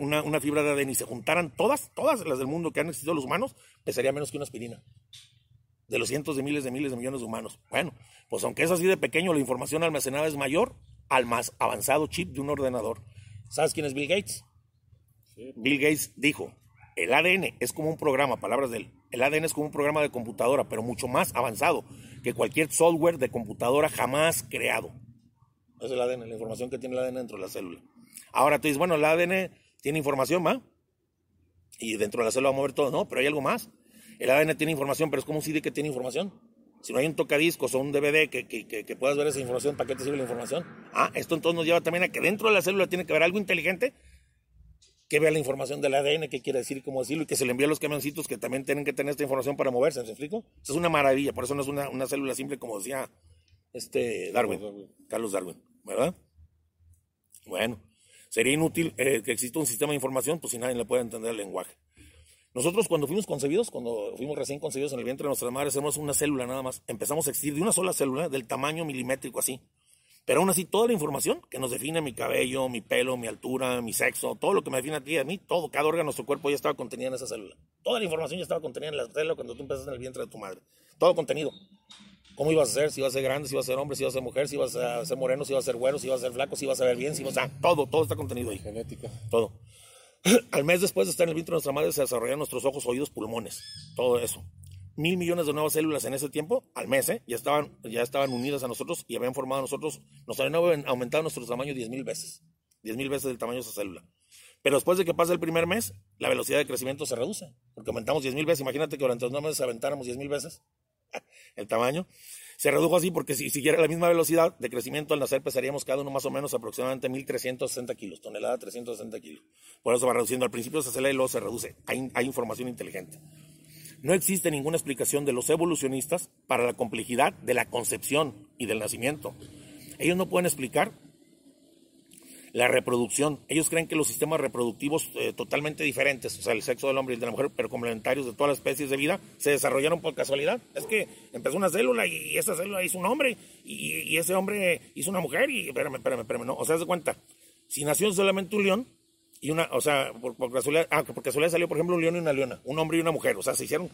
una, una fibra de ADN y se juntaran todas, todas las del mundo que han existido los humanos, pesaría menos que una aspirina. De los cientos de miles de miles de millones de humanos. Bueno, pues aunque es así de pequeño, la información almacenada es mayor al más avanzado chip de un ordenador. ¿Sabes quién es Bill Gates? Bill Gates dijo, el ADN es como un programa, palabras de él, el ADN es como un programa de computadora, pero mucho más avanzado que cualquier software de computadora jamás creado. Es el ADN, la información que tiene el ADN dentro de la célula. Ahora tú dices, bueno, el ADN tiene información, ¿va? Y dentro de la célula va a mover todo. No, pero hay algo más. El ADN tiene información, pero es como un CD que tiene información. Si no hay un tocadiscos o un DVD que, que, que, puedas ver esa información, ¿para qué te sirve la información? Ah, esto entonces nos lleva también a que dentro de la célula tiene que haber algo inteligente que vea la información del ADN, qué quiere decir, cómo decirlo, y que se le envíe a los camioncitos que también tienen que tener esta información para moverse, ¿me explico? Eso es una maravilla, por eso no es una, una célula simple como decía este Darwin, Carlos Darwin, ¿verdad? Bueno, sería inútil eh, que exista un sistema de información, pues si nadie le puede entender el lenguaje. Nosotros cuando fuimos concebidos, cuando fuimos recién concebidos en el vientre de nuestras madres, hacemos una célula nada más. Empezamos a existir de una sola célula, del tamaño milimétrico así. Pero aún así, toda la información que nos define mi cabello, mi pelo, mi altura, mi sexo, todo lo que me define a ti y a mí, todo, cada órgano de nuestro cuerpo ya estaba contenida en esa célula. Toda la información ya estaba contenida en la célula cuando tú empezaste en el vientre de tu madre. Todo contenido. ¿Cómo ibas a ser? Si ibas a ser grande, si ibas a ser hombre, si ibas a ser mujer, si ibas a ser moreno, si ibas a ser güero, si ibas a ser flaco, si ibas a ver bien, si ibas a... Todo, todo está contenido ahí. Genética. Todo. Al mes después de estar en el vientre de nuestra madre se desarrollan nuestros ojos, oídos, pulmones. Todo eso mil millones de nuevas células en ese tiempo, al mes, ¿eh? ya, estaban, ya estaban unidas a nosotros y habían formado a nosotros, nos habían aumentado nuestro tamaño diez mil veces, diez mil veces el tamaño de esa célula. Pero después de que pasa el primer mes, la velocidad de crecimiento se reduce, porque aumentamos diez mil veces. Imagínate que durante nueve meses aventáramos diez mil veces el tamaño. Se redujo así porque si siguiera la misma velocidad de crecimiento al nacer pesaríamos cada uno más o menos aproximadamente 1.360 kilos, tonelada 360 kilos. Por eso va reduciendo. Al principio se acelera y luego se reduce. Hay, hay información inteligente. No existe ninguna explicación de los evolucionistas para la complejidad de la concepción y del nacimiento. Ellos no pueden explicar la reproducción. Ellos creen que los sistemas reproductivos eh, totalmente diferentes, o sea, el sexo del hombre y el de la mujer, pero complementarios de todas las especies de vida, se desarrollaron por casualidad. Es que empezó una célula y esa célula hizo un hombre y, ese hombre hizo una mujer y, espérame, espérame, espérame, no. O sea, se cuenta, si nació solamente un león, y una, o sea, por, por casualidad, ah, por casualidad salió, por ejemplo, un león y una leona, un hombre y una mujer, o sea, se hicieron,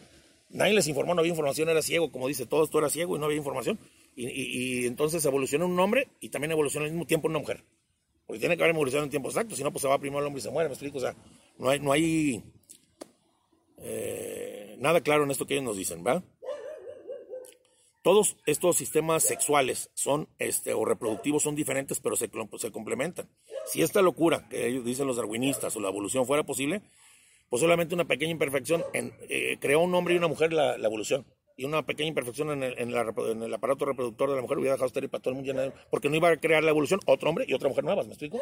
nadie les informó, no había información, era ciego, como dice, todo esto era ciego y no había información, y, y, entonces evoluciona un hombre y también evoluciona al mismo tiempo una mujer, porque tiene que haber evolucionado en tiempo exacto, si no, pues se va primero el hombre y se muere, me explico, o sea, no hay, no hay eh, nada claro en esto que ellos nos dicen, ¿va? Todos estos sistemas sexuales son, este, o reproductivos son diferentes, pero se, se complementan. Si esta locura, que ellos dicen los darwinistas, o la evolución fuera posible, pues solamente una pequeña imperfección eh, creó un hombre y una mujer la, evolución. Y una pequeña imperfección en el, en, el, aparato reproductor de la mujer hubiera dejado estéril para todo el mundo, porque no iba a crear la evolución otro hombre y otra mujer nuevas, ¿me explico?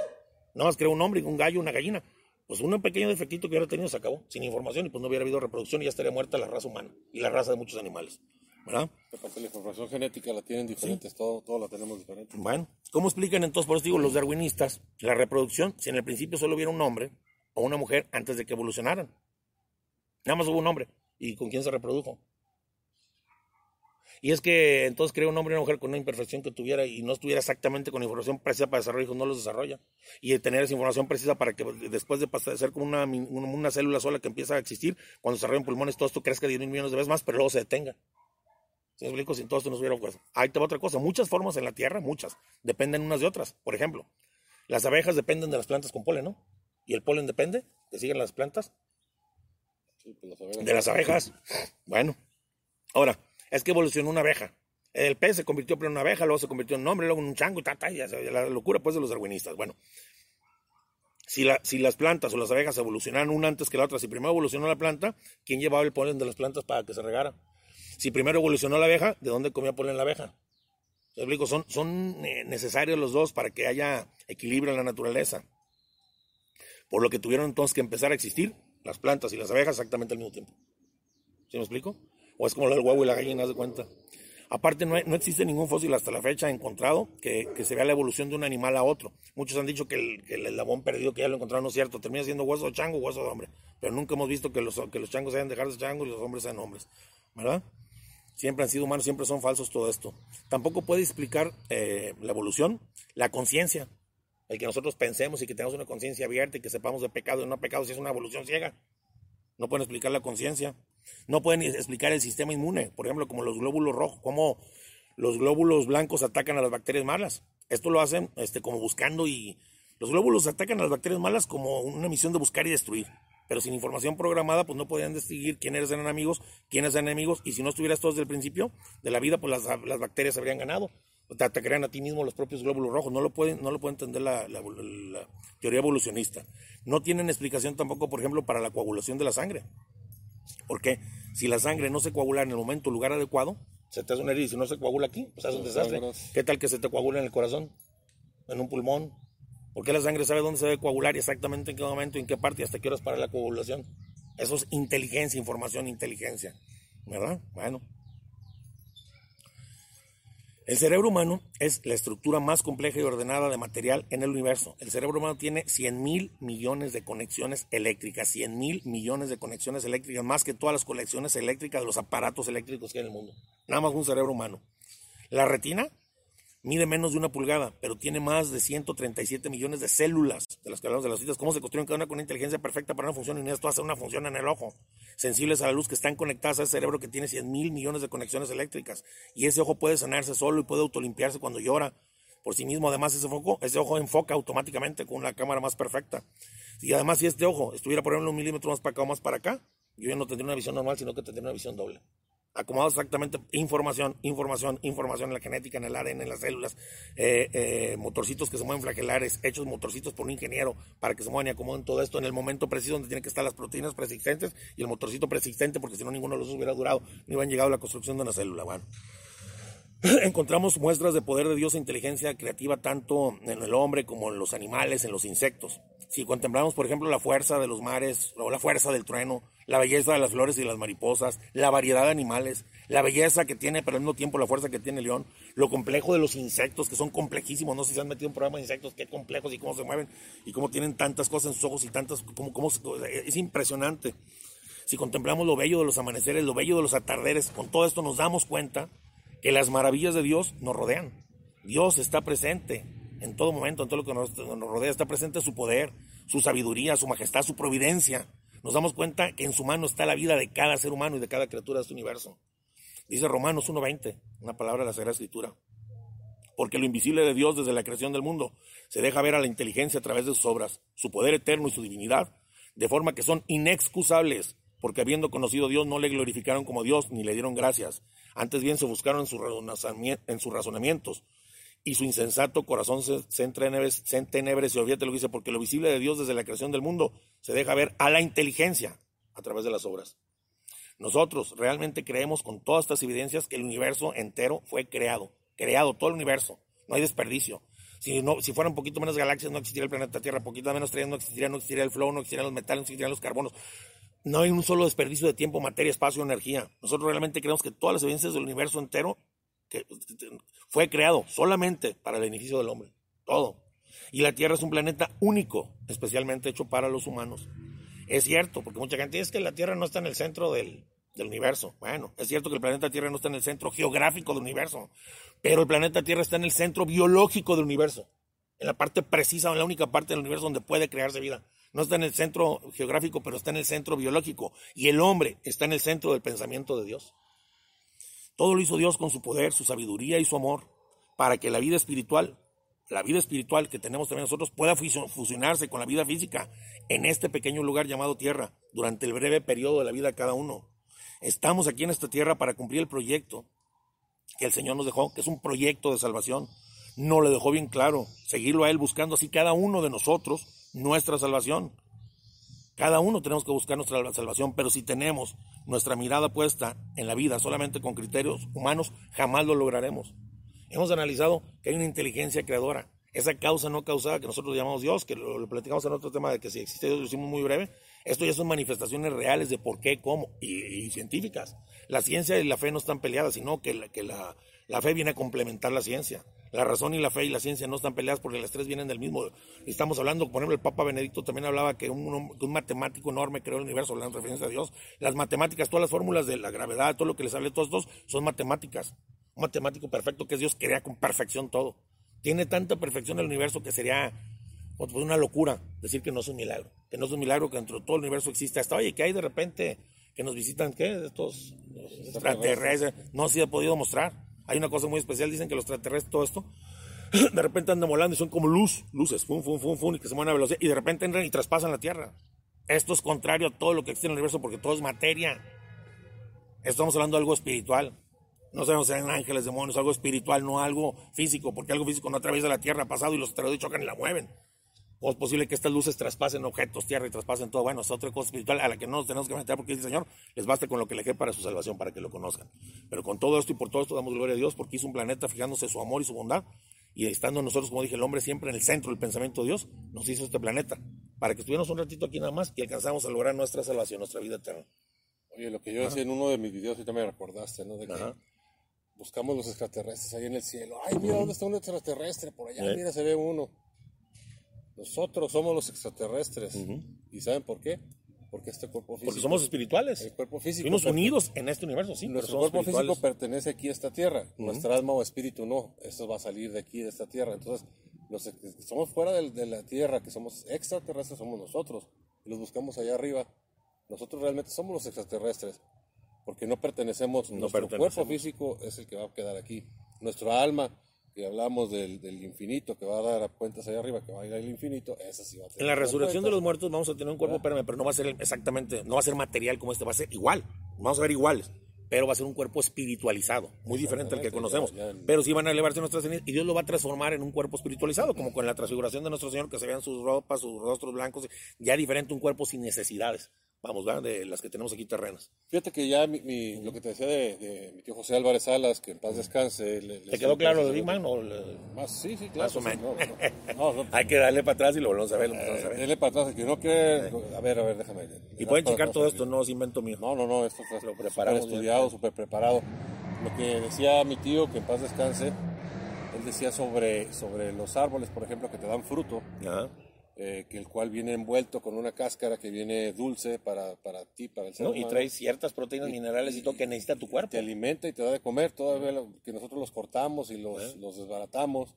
Nada más creó un hombre, un gallo, una gallina. Pues un pequeño defectito que hubiera tenido se acabó, sin información, y pues no hubiera habido reproducción y ya estaría muerta la raza humana y la raza de muchos animales. ¿verdad? la información genética la tienen diferentes, todo, todo la tenemos diferente. Bueno, ¿cómo explican entonces, por eso digo, los darwinistas, la reproducción, si en el principio solo hubiera un hombre o una mujer antes de que evolucionaran? Nada más hubo un hombre. ¿Y con quién se reprodujo? Y es que entonces creó un hombre y una mujer con una imperfección que tuviera y no estuviera exactamente con información precisa para desarrollar hijos, no los desarrolla. Y tener esa información precisa para que después de pasar, ser como una, una, célula sola que empieza a existir, cuando se desarrollan pulmones, todo esto crezca 10 mil millones de veces más, pero luego se detenga. ¿Sí explico? Si todo esto no hubiera ocurrido. Ahí te va otra cosa. Muchas formas en la Tierra, muchas, dependen unas de otras. Por ejemplo, las abejas dependen de las plantas con polen, ¿no? Y el polen depende, que siguen las plantas. Pues de las abejas. Bueno, ahora, es que evolucionó una abeja. El pez se convirtió en una abeja, luego se convirtió en un hombre, luego en un chango, y ta, la locura pues de los darwinistas. Bueno, si, la, si las plantas o las abejas evolucionaron una antes que la otra, si primero evolucionó la planta, ¿quién llevaba el polen de las plantas para que se regara? Si primero evolucionó la abeja, ¿de dónde comía polen la abeja? ¿Se explico? Son, son eh, necesarios los dos para que haya equilibrio en la naturaleza. Por lo que tuvieron entonces que empezar a existir las plantas y las abejas exactamente al mismo tiempo. ¿Sí me explico? O es como lo del huevo y la gallina, haz de cuenta. Aparte, no, no, existe ningún fósil hasta la fecha encontrado que, que, se vea la evolución de un animal a otro. Muchos han dicho que el, que el labón perdido que ya lo encontraron no es cierto. Termina siendo hueso de chango, hueso de hombre. Pero nunca hemos visto que los, que los changos sean dejar de changos y los hombres sean hombres. ¿Verdad? siempre han sido humanos, siempre son falsos todo esto. Tampoco puede explicar eh, la evolución, la conciencia, el que nosotros pensemos y que tengamos una conciencia abierta y que sepamos de pecado y no pecado si es una evolución ciega. No pueden explicar la conciencia. No pueden explicar el sistema inmune, por ejemplo, como los glóbulos rojos, cómo los glóbulos blancos atacan a las bacterias malas. Esto lo hacen este, como buscando y los glóbulos atacan a las bacterias malas como una misión de buscar y destruir pero sin información programada, pues no podían distinguir quiénes eran amigos, quiénes eran enemigos, y si no estuviera esto desde el principio de la vida, pues las, bacterias habrían ganado. te atacarían a ti mismo los propios glóbulos rojos. No lo pueden, no lo puede entender la, teoría evolucionista. No tienen explicación tampoco, por ejemplo, para la coagulación de la sangre. Porque si la sangre no se coagula en el momento, lugar adecuado, se te hace una herida y si no se coagula aquí, pues es un desastre. ¿Qué tal que se te coagula en el corazón? ¿En un pulmón? ¿Por qué la sangre sabe dónde se debe coagular y exactamente en qué momento, en qué parte y hasta qué horas para la coagulación? Eso es inteligencia, información, inteligencia. ¿Verdad? Bueno. El cerebro humano es la estructura más compleja y ordenada de material en el universo. El cerebro humano tiene 100 mil millones de conexiones eléctricas, 100 mil millones de conexiones eléctricas, más que todas las conexiones eléctricas de los aparatos eléctricos que hay en el mundo. Nada más un cerebro humano. La retina mide menos de una pulgada, pero tiene más de 137 millones de células, de las que hablamos de las citas. ¿Cómo se construyen cada una con una inteligencia perfecta para una función y esto hace una función en el ojo? Sensibles a la luz que están conectadas al cerebro que tiene 100 mil millones de conexiones eléctricas. Y ese ojo puede sanarse solo y puede autolimpiarse cuando llora por sí mismo. Además, ese, foco, ese ojo enfoca automáticamente con una cámara más perfecta. Y además, si este ojo estuviera, por ejemplo, un milímetro más para acá o más para acá, yo ya no tendría una visión normal, sino que tendría una visión doble acomodado exactamente información, información, información en la genética, en el ADN, en las células, eh, eh, motorcitos que se mueven flagelares, hechos motorcitos por un ingeniero para que se muevan y acomoden todo esto en el momento preciso donde tienen que estar las proteínas persistentes y el motorcito persistente, porque si no ninguno de los hubiera durado ni hubieran llegado a la construcción de una célula. Bueno. Encontramos muestras de poder de Dios e inteligencia creativa tanto en el hombre como en los animales, en los insectos. Si contemplamos, por ejemplo, la fuerza de los mares o la fuerza del trueno, la belleza de las flores y las mariposas, la variedad de animales, la belleza que tiene, pero al mismo tiempo la fuerza que tiene el león, lo complejo de los insectos, que son complejísimos, no sé si se han metido en un programa de insectos, qué complejos y cómo se mueven y cómo tienen tantas cosas en sus ojos y tantas, como, es impresionante. Si contemplamos lo bello de los amaneceres, lo bello de los atarderes, con todo esto nos damos cuenta que las maravillas de Dios nos rodean. Dios está presente en todo momento, en todo lo que nos, rodea, está presente su poder, su sabiduría, su majestad, su providencia. Nos damos cuenta que en su mano está la vida de cada ser humano y de cada criatura de este universo. Dice Romanos 1.20, una palabra de la Sagrada Escritura. Porque lo invisible de Dios desde la creación del mundo se deja ver a la inteligencia a través de sus obras, su poder eterno y su divinidad, de forma que son inexcusables, porque habiendo conocido a Dios no le glorificaron como Dios ni le dieron gracias, antes bien se buscaron en, sus razonamientos y su insensato corazón se, se entenebrece. Y olvídate lo dice, porque lo visible de Dios desde la creación del mundo se deja ver a la inteligencia a través de las obras. Nosotros realmente creemos con todas estas evidencias que el universo entero fue creado, creado todo el universo, no hay desperdicio. Si, no, si fueran un poquito menos galaxias, no existiría el planeta Tierra, poquito menos estrellas, no existiría, no existiría el flow, no existirían los metales, no existirían los carbonos. No hay un solo desperdicio de tiempo, materia, espacio, energía. Nosotros realmente creemos que todas las evidencias del universo entero fue creado solamente para el beneficio del hombre. Todo. Y la Tierra es un planeta único, especialmente hecho para los humanos. Es cierto, porque mucha gente dice que la Tierra no está en el centro del, del universo. Bueno, es cierto que el planeta Tierra no está en el centro geográfico del universo, pero el planeta Tierra está en el centro biológico del universo, en la parte precisa, en la única parte del universo donde puede crearse vida no está en el centro geográfico, pero está en el centro biológico. Y el hombre está en el centro del pensamiento de Dios. Todo lo hizo Dios con su poder, su sabiduría y su amor, para que la vida espiritual, la vida espiritual que tenemos también nosotros, pueda fusionarse con la vida física en este pequeño lugar llamado tierra, durante el breve periodo de la vida de cada uno. Estamos aquí en esta tierra para cumplir el proyecto que el Señor nos dejó, que es un proyecto de salvación. No le dejó bien claro, seguirlo a Él buscando así cada uno de nosotros nuestra salvación. Cada uno tenemos que buscar nuestra salvación, pero si tenemos nuestra mirada puesta en la vida solamente con criterios humanos, jamás lo lograremos. Hemos analizado que hay una inteligencia creadora, esa causa no causada que nosotros llamamos Dios, que lo, platicamos en otro tema de que si existe Dios, lo hicimos muy breve, esto ya son manifestaciones reales de por qué, cómo, y, científicas. La ciencia y la fe no están peleadas, sino que que la, la fe viene a complementar la ciencia. La razón y la fe y la ciencia no están peleadas porque las tres vienen del mismo. Estamos hablando, por ejemplo, el Papa Benedicto también hablaba que un, matemático enorme creó el universo, hablando en referencia a Dios. Las matemáticas, todas las fórmulas de la gravedad, todo lo que les hablé, todos dos, son matemáticas. Un matemático perfecto que es Dios crea con perfección todo. Tiene tanta perfección el universo que sería pues, una locura decir que no es un milagro. Que no es un milagro que dentro de todo el universo existe. Hasta, oye, que hay de repente que nos visitan, ¿qué? Estos extraterrestres. No se ha podido mostrar hay una cosa muy especial, dicen que los extraterrestres, todo esto, de repente andan volando y son como luz, luces, fum, fum, fum, fum, y que se mueven a velocidad, y de repente entran y traspasan la Tierra. Esto es contrario a todo lo que existe en el universo porque todo es materia. Estamos hablando de algo espiritual. No sabemos si eran ángeles, demonios, algo espiritual, no algo físico, porque algo físico no atraviesa la tierra pasado y los asteroides chocan y la mueven. ¿O es posible que estas luces traspasen objetos, tierra y traspasen todo? Bueno, es otra cosa espiritual a la que no nos tenemos que meter porque dice Señor, les basta con lo que le dejé para su salvación, para que lo conozcan. Pero con todo esto y por todo esto damos gloria a Dios porque hizo un planeta fijándose su amor y su bondad y estando nosotros, como dije, el hombre siempre en el centro del pensamiento de Dios, nos hizo este planeta para que estuviéramos un ratito aquí nada más y alcanzamos a lograr nuestra salvación, nuestra vida eterna. Oye, lo que yo decía en uno de mis videos, ahorita me recordaste, ¿no? De que buscamos los extraterrestres ahí en el cielo. Ay, mira, ¿dónde está un extraterrestre? Por allá, mira, se ve uno. Nosotros somos los extraterrestres. ¿Y saben por qué? Porque este cuerpo físico. Porque somos espirituales. El cuerpo físico. Fuimos unidos en este universo, sí. Nuestro cuerpo físico pertenece aquí a esta tierra. Nuestra alma o espíritu no. Eso va a salir de aquí, de esta tierra. Entonces, los que somos fuera de, la tierra, que somos extraterrestres, somos nosotros. Y los buscamos allá arriba. Nosotros realmente somos los extraterrestres. Porque no pertenecemos. nuestro cuerpo físico es el que va a quedar aquí. Nuestra alma que hablamos del, del, infinito, que va a dar a cuentas allá arriba, que va a ir al infinito, esa sí va a tener. En la resurrección de los muertos vamos a tener un cuerpo, pero no va a ser exactamente, no va a ser material como este, va a ser igual, vamos a ver iguales, pero va a ser un cuerpo espiritualizado, muy diferente al que conocemos. pero sí van a elevarse nuestras cenizas y Dios lo va a transformar en un cuerpo espiritualizado, como con la transfiguración de nuestro Señor, que se vean sus ropas, sus rostros blancos, ya diferente, un cuerpo sin necesidades vamos, ¿verdad? de las que tenemos aquí terrenas. Fíjate que ya mi, lo que te decía de, mi tío José Álvarez Salas, que en paz descanse. Le, ¿Te quedó claro lo de Big Man? Más, sí, sí, claro. Hay que darle para atrás y lo volvemos a ver. darle para atrás, que no quiere... A ver, a ver, déjame. Y pueden checar todo esto, no es invento mío. No, no, no, esto está lo preparado, estudiado, súper preparado. Lo que decía mi tío, que en paz descanse, él decía sobre, sobre los árboles, por ejemplo, que te dan fruto. Ajá eh, que el cual viene envuelto con una cáscara que viene dulce para, para ti, para el ser humano. Y trae ciertas proteínas, minerales y todo que necesita tu cuerpo. Te alimenta y te da de comer, todavía que nosotros los cortamos y los, los desbaratamos.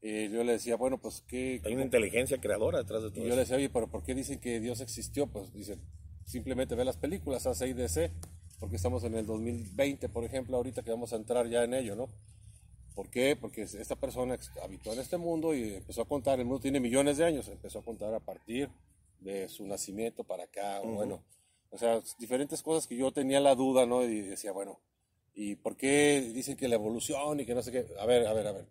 Y yo le decía, bueno, pues qué... Hay una inteligencia creadora detrás de todo Y yo le decía, oye, pero ¿por qué dicen que Dios existió? Pues dicen, simplemente ve las películas, hace IDC, porque estamos en el 2020, por ejemplo, ahorita que vamos a entrar ya en ello, ¿no? ¿Por qué? Porque esta persona habitó en este mundo y empezó a contar, el mundo tiene millones de años, empezó a contar a partir de su nacimiento para acá, bueno, o sea, diferentes cosas que yo tenía la duda, ¿no? Y decía, bueno, ¿y por qué dicen que la evolución y que no sé qué? A ver, a ver, a ver.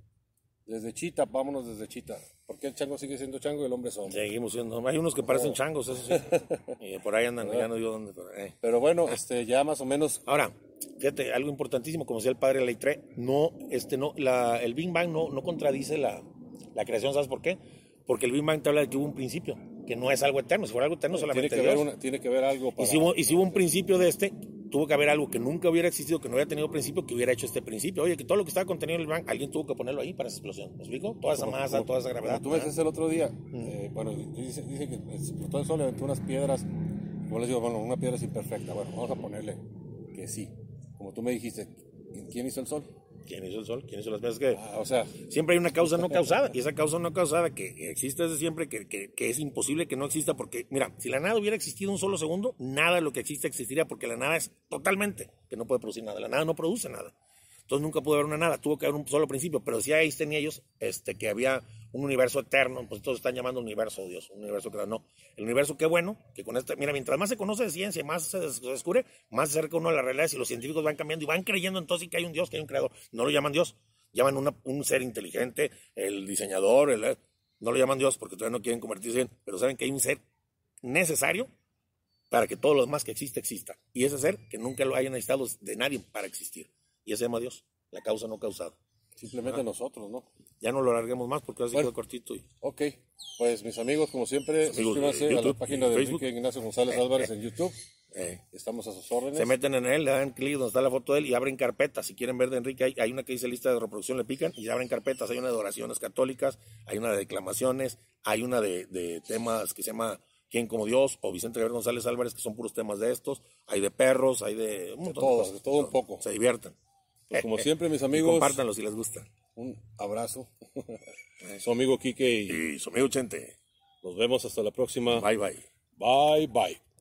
Desde Chita, vámonos desde Chita. ¿Por qué el chango sigue siendo chango y el hombre es hombre? Seguimos siendo. Hay unos que parecen changos, eso sí. y por ahí andan, ya no digo dónde. Pero, eh. pero bueno, este, ya más o menos. Ahora, fíjate, algo importantísimo, como decía el padre Leitre, no, este, no, la, el Big Bang no, no contradice la, la creación, ¿sabes por qué? Porque el Big Bang te habla de que hubo un principio, que no es algo eterno, si fuera algo eterno solamente tiene que, Ver, tiene que ver algo para... y, si hubo, y si hubo un principio de este, tuvo que haber algo que nunca hubiera existido, que no hubiera tenido principio, que hubiera hecho este principio. Oye, que todo lo que estaba contenido en el Big Bang, alguien tuvo que ponerlo ahí para esa explosión, ¿me explico? Toda esa masa, toda esa gravedad. tú me dices el otro día, eh, bueno, dice, dice que explotó el sol, levantó unas piedras, como les digo, bueno, una piedra es imperfecta, bueno, vamos a ponerle que sí como tú me dijiste, ¿quién hizo el sol? ¿Quién hizo el sol? ¿Quién hizo las veces que ah, o sea, siempre hay una causa no causada y esa causa no causada que existe desde siempre, que, que, es imposible que no exista porque, mira, si la nada hubiera existido un solo segundo, nada de lo que existe existiría porque la nada es totalmente que no puede producir nada. La nada no produce nada. Entonces nunca pudo haber una nada, tuvo que haber un solo principio, pero si ahí tenía ellos este, que había un universo eterno, pues todos están llamando universo, Dios, un universo creado. No, el universo qué bueno, que con esta, mira, mientras más se conoce de ciencia, más se descubre, más se acerca uno a la realidad y los científicos van cambiando y van creyendo entonces que hay un Dios, que hay un creador. No lo llaman Dios, llaman un ser inteligente, el diseñador, el, no lo llaman Dios porque todavía no quieren convertirse en, pero saben que hay un ser necesario para que todo lo demás que existe exista. Y ese ser que nunca lo hayan necesitado de nadie para existir y ese se llama Dios, la causa no causada. Simplemente nosotros, ¿no? Ya no lo alarguemos más porque así bueno, cortito. Y... Ok, pues mis amigos, como siempre, suscríbanse a la página de Enrique Ignacio González Álvarez en YouTube. Eh. Estamos a sus órdenes. Se meten en él, le dan clic donde está la foto de él y abren carpetas. Si quieren ver de Enrique, hay, hay, una que dice lista de reproducción, le pican y abren carpetas. Hay una de oraciones católicas, hay una de declamaciones, hay una de, de temas que se llama ¿Quién como Dios? o Vicente Gabriel González Álvarez, que son puros temas de estos. Hay de perros, hay de... Un de, todo, de, todo un poco. Se divierten. Pues como siempre, mis amigos. Compártanlo si les gusta. Un abrazo. su amigo Quique y, y su amigo Chente. Nos vemos hasta la próxima. Bye, bye. Bye, bye.